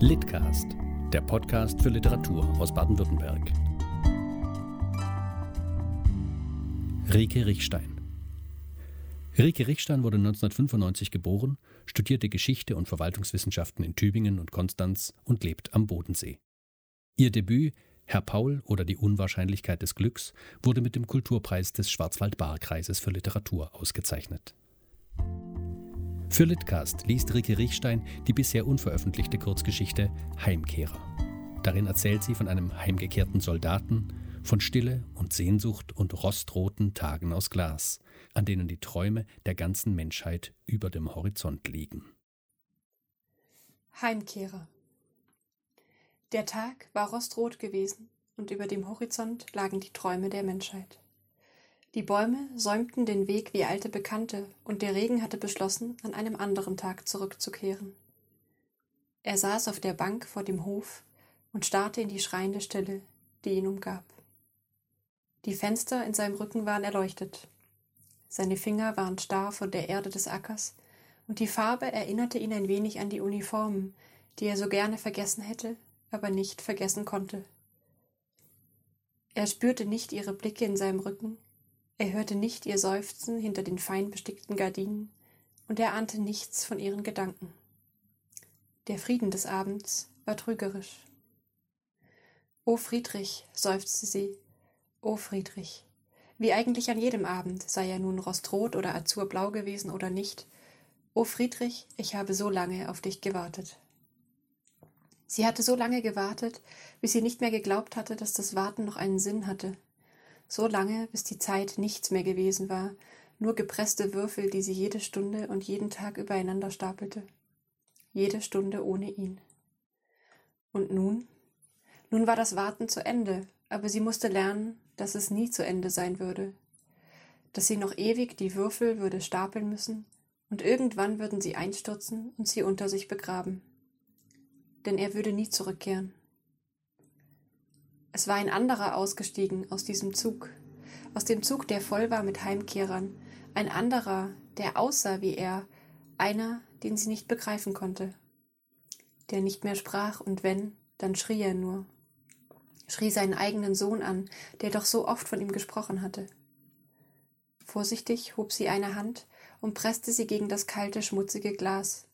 Litcast, der Podcast für Literatur aus Baden-Württemberg. Rike Richstein. Rike Richstein wurde 1995 geboren, studierte Geschichte und Verwaltungswissenschaften in Tübingen und Konstanz und lebt am Bodensee. Ihr Debüt Herr Paul oder die Unwahrscheinlichkeit des Glücks wurde mit dem Kulturpreis des Schwarzwald-Baar-Kreises für Literatur ausgezeichnet. Für Litcast liest Rike Riechstein die bisher unveröffentlichte Kurzgeschichte Heimkehrer. Darin erzählt sie von einem heimgekehrten Soldaten, von Stille und Sehnsucht und rostroten Tagen aus Glas, an denen die Träume der ganzen Menschheit über dem Horizont liegen. Heimkehrer Der Tag war rostrot gewesen und über dem Horizont lagen die Träume der Menschheit. Die Bäume säumten den Weg wie alte Bekannte, und der Regen hatte beschlossen, an einem anderen Tag zurückzukehren. Er saß auf der Bank vor dem Hof und starrte in die schreiende Stille, die ihn umgab. Die Fenster in seinem Rücken waren erleuchtet. Seine Finger waren starr von der Erde des Ackers, und die Farbe erinnerte ihn ein wenig an die Uniformen, die er so gerne vergessen hätte, aber nicht vergessen konnte. Er spürte nicht ihre Blicke in seinem Rücken, er hörte nicht ihr Seufzen hinter den fein bestickten Gardinen, und er ahnte nichts von ihren Gedanken. Der Frieden des Abends war trügerisch. O Friedrich, seufzte sie, o Friedrich, wie eigentlich an jedem Abend, sei er nun rostrot oder azurblau gewesen oder nicht, o Friedrich, ich habe so lange auf dich gewartet. Sie hatte so lange gewartet, bis sie nicht mehr geglaubt hatte, dass das Warten noch einen Sinn hatte so lange, bis die Zeit nichts mehr gewesen war, nur gepresste Würfel, die sie jede Stunde und jeden Tag übereinander stapelte. Jede Stunde ohne ihn. Und nun? Nun war das Warten zu Ende, aber sie musste lernen, dass es nie zu Ende sein würde. Dass sie noch ewig die Würfel würde stapeln müssen, und irgendwann würden sie einstürzen und sie unter sich begraben. Denn er würde nie zurückkehren. Es war ein anderer ausgestiegen aus diesem Zug, aus dem Zug, der voll war mit Heimkehrern, ein anderer, der aussah wie er, einer, den sie nicht begreifen konnte, der nicht mehr sprach und wenn, dann schrie er nur, schrie seinen eigenen Sohn an, der doch so oft von ihm gesprochen hatte. Vorsichtig hob sie eine Hand und presste sie gegen das kalte, schmutzige Glas,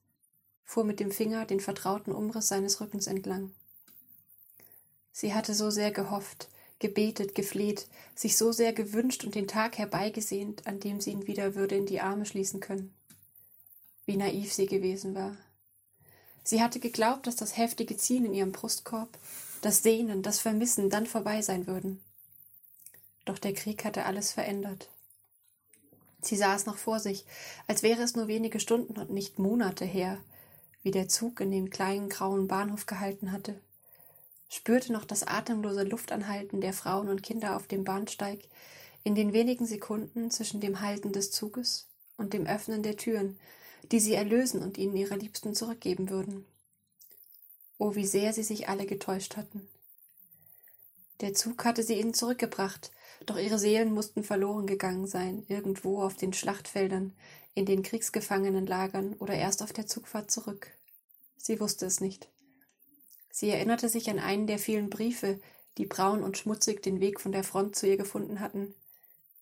fuhr mit dem Finger den vertrauten Umriss seines Rückens entlang. Sie hatte so sehr gehofft, gebetet, gefleht, sich so sehr gewünscht und den Tag herbeigesehnt, an dem sie ihn wieder würde in die Arme schließen können. Wie naiv sie gewesen war. Sie hatte geglaubt, dass das heftige Ziehen in ihrem Brustkorb, das Sehnen, das Vermissen dann vorbei sein würden. Doch der Krieg hatte alles verändert. Sie sah es noch vor sich, als wäre es nur wenige Stunden und nicht Monate her, wie der Zug in dem kleinen grauen Bahnhof gehalten hatte spürte noch das atemlose Luftanhalten der Frauen und Kinder auf dem Bahnsteig in den wenigen Sekunden zwischen dem Halten des Zuges und dem Öffnen der Türen, die sie erlösen und ihnen ihre Liebsten zurückgeben würden. Oh, wie sehr sie sich alle getäuscht hatten. Der Zug hatte sie ihnen zurückgebracht, doch ihre Seelen mussten verloren gegangen sein, irgendwo auf den Schlachtfeldern, in den Kriegsgefangenenlagern oder erst auf der Zugfahrt zurück. Sie wusste es nicht. Sie erinnerte sich an einen der vielen Briefe, die braun und schmutzig den Weg von der Front zu ihr gefunden hatten,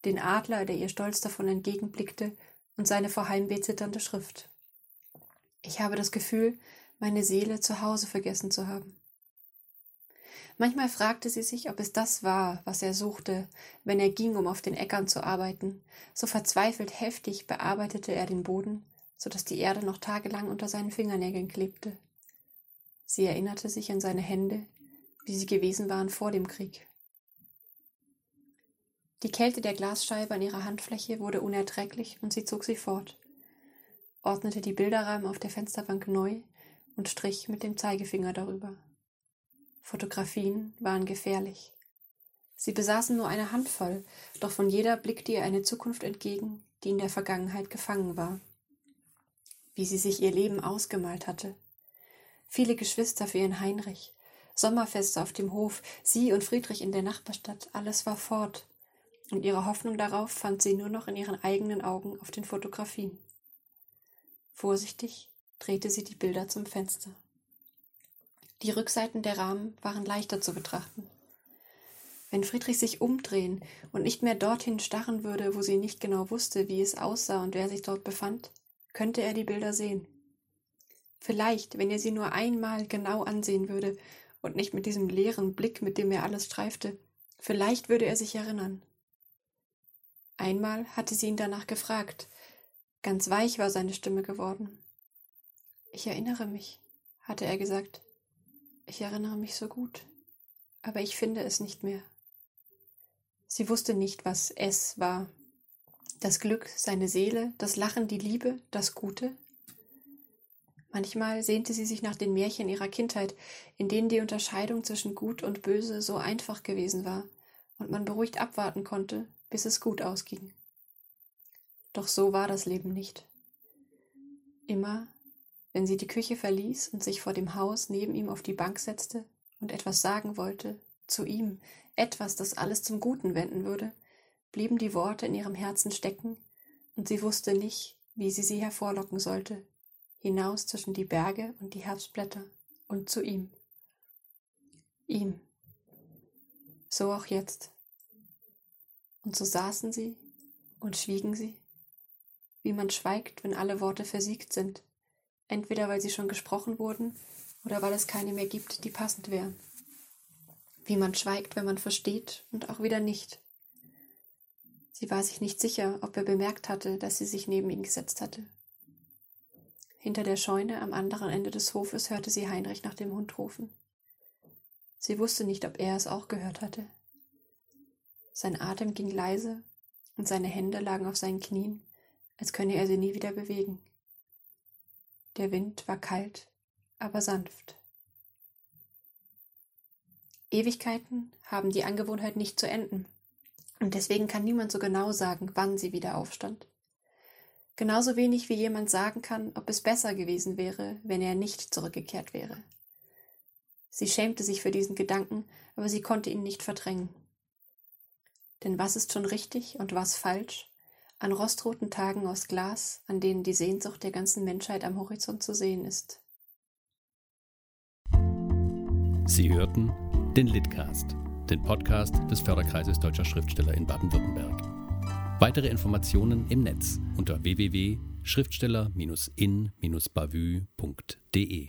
den Adler, der ihr stolz davon entgegenblickte, und seine vor Heimweh zitternde Schrift. Ich habe das Gefühl, meine Seele zu Hause vergessen zu haben. Manchmal fragte sie sich, ob es das war, was er suchte, wenn er ging, um auf den Äckern zu arbeiten. So verzweifelt heftig bearbeitete er den Boden, so dass die Erde noch tagelang unter seinen Fingernägeln klebte. Sie erinnerte sich an seine Hände, wie sie gewesen waren vor dem Krieg. Die Kälte der Glasscheibe an ihrer Handfläche wurde unerträglich und sie zog sie fort, ordnete die Bilderrahmen auf der Fensterbank neu und strich mit dem Zeigefinger darüber. Fotografien waren gefährlich. Sie besaßen nur eine Handvoll, doch von jeder blickte ihr eine Zukunft entgegen, die in der Vergangenheit gefangen war. Wie sie sich ihr Leben ausgemalt hatte, viele Geschwister für ihren Heinrich, Sommerfeste auf dem Hof, sie und Friedrich in der Nachbarstadt, alles war fort, und ihre Hoffnung darauf fand sie nur noch in ihren eigenen Augen auf den Fotografien. Vorsichtig drehte sie die Bilder zum Fenster. Die Rückseiten der Rahmen waren leichter zu betrachten. Wenn Friedrich sich umdrehen und nicht mehr dorthin starren würde, wo sie nicht genau wusste, wie es aussah und wer sich dort befand, könnte er die Bilder sehen. Vielleicht, wenn er sie nur einmal genau ansehen würde und nicht mit diesem leeren Blick, mit dem er alles streifte, vielleicht würde er sich erinnern. Einmal hatte sie ihn danach gefragt. Ganz weich war seine Stimme geworden. Ich erinnere mich, hatte er gesagt. Ich erinnere mich so gut, aber ich finde es nicht mehr. Sie wusste nicht, was es war. Das Glück, seine Seele, das Lachen, die Liebe, das Gute. Manchmal sehnte sie sich nach den Märchen ihrer Kindheit, in denen die Unterscheidung zwischen Gut und Böse so einfach gewesen war und man beruhigt abwarten konnte, bis es gut ausging. Doch so war das Leben nicht. Immer wenn sie die Küche verließ und sich vor dem Haus neben ihm auf die Bank setzte und etwas sagen wollte, zu ihm, etwas, das alles zum Guten wenden würde, blieben die Worte in ihrem Herzen stecken, und sie wusste nicht, wie sie sie hervorlocken sollte, hinaus zwischen die Berge und die Herbstblätter und zu ihm. Ihm. So auch jetzt. Und so saßen sie und schwiegen sie, wie man schweigt, wenn alle Worte versiegt sind entweder weil sie schon gesprochen wurden oder weil es keine mehr gibt, die passend wären. Wie man schweigt, wenn man versteht und auch wieder nicht. Sie war sich nicht sicher, ob er bemerkt hatte, dass sie sich neben ihn gesetzt hatte. Hinter der Scheune am anderen Ende des Hofes hörte sie Heinrich nach dem Hund rufen. Sie wusste nicht, ob er es auch gehört hatte. Sein Atem ging leise und seine Hände lagen auf seinen Knien, als könne er sie nie wieder bewegen. Der Wind war kalt, aber sanft. Ewigkeiten haben die Angewohnheit nicht zu enden, und deswegen kann niemand so genau sagen, wann sie wieder aufstand. Genauso wenig wie jemand sagen kann, ob es besser gewesen wäre, wenn er nicht zurückgekehrt wäre. Sie schämte sich für diesen Gedanken, aber sie konnte ihn nicht verdrängen. Denn was ist schon richtig und was falsch, an rostroten Tagen aus Glas, an denen die Sehnsucht der ganzen Menschheit am Horizont zu sehen ist. Sie hörten den Litcast, den Podcast des Förderkreises Deutscher Schriftsteller in Baden-Württemberg. Weitere Informationen im Netz unter www.schriftsteller-in-bavü.de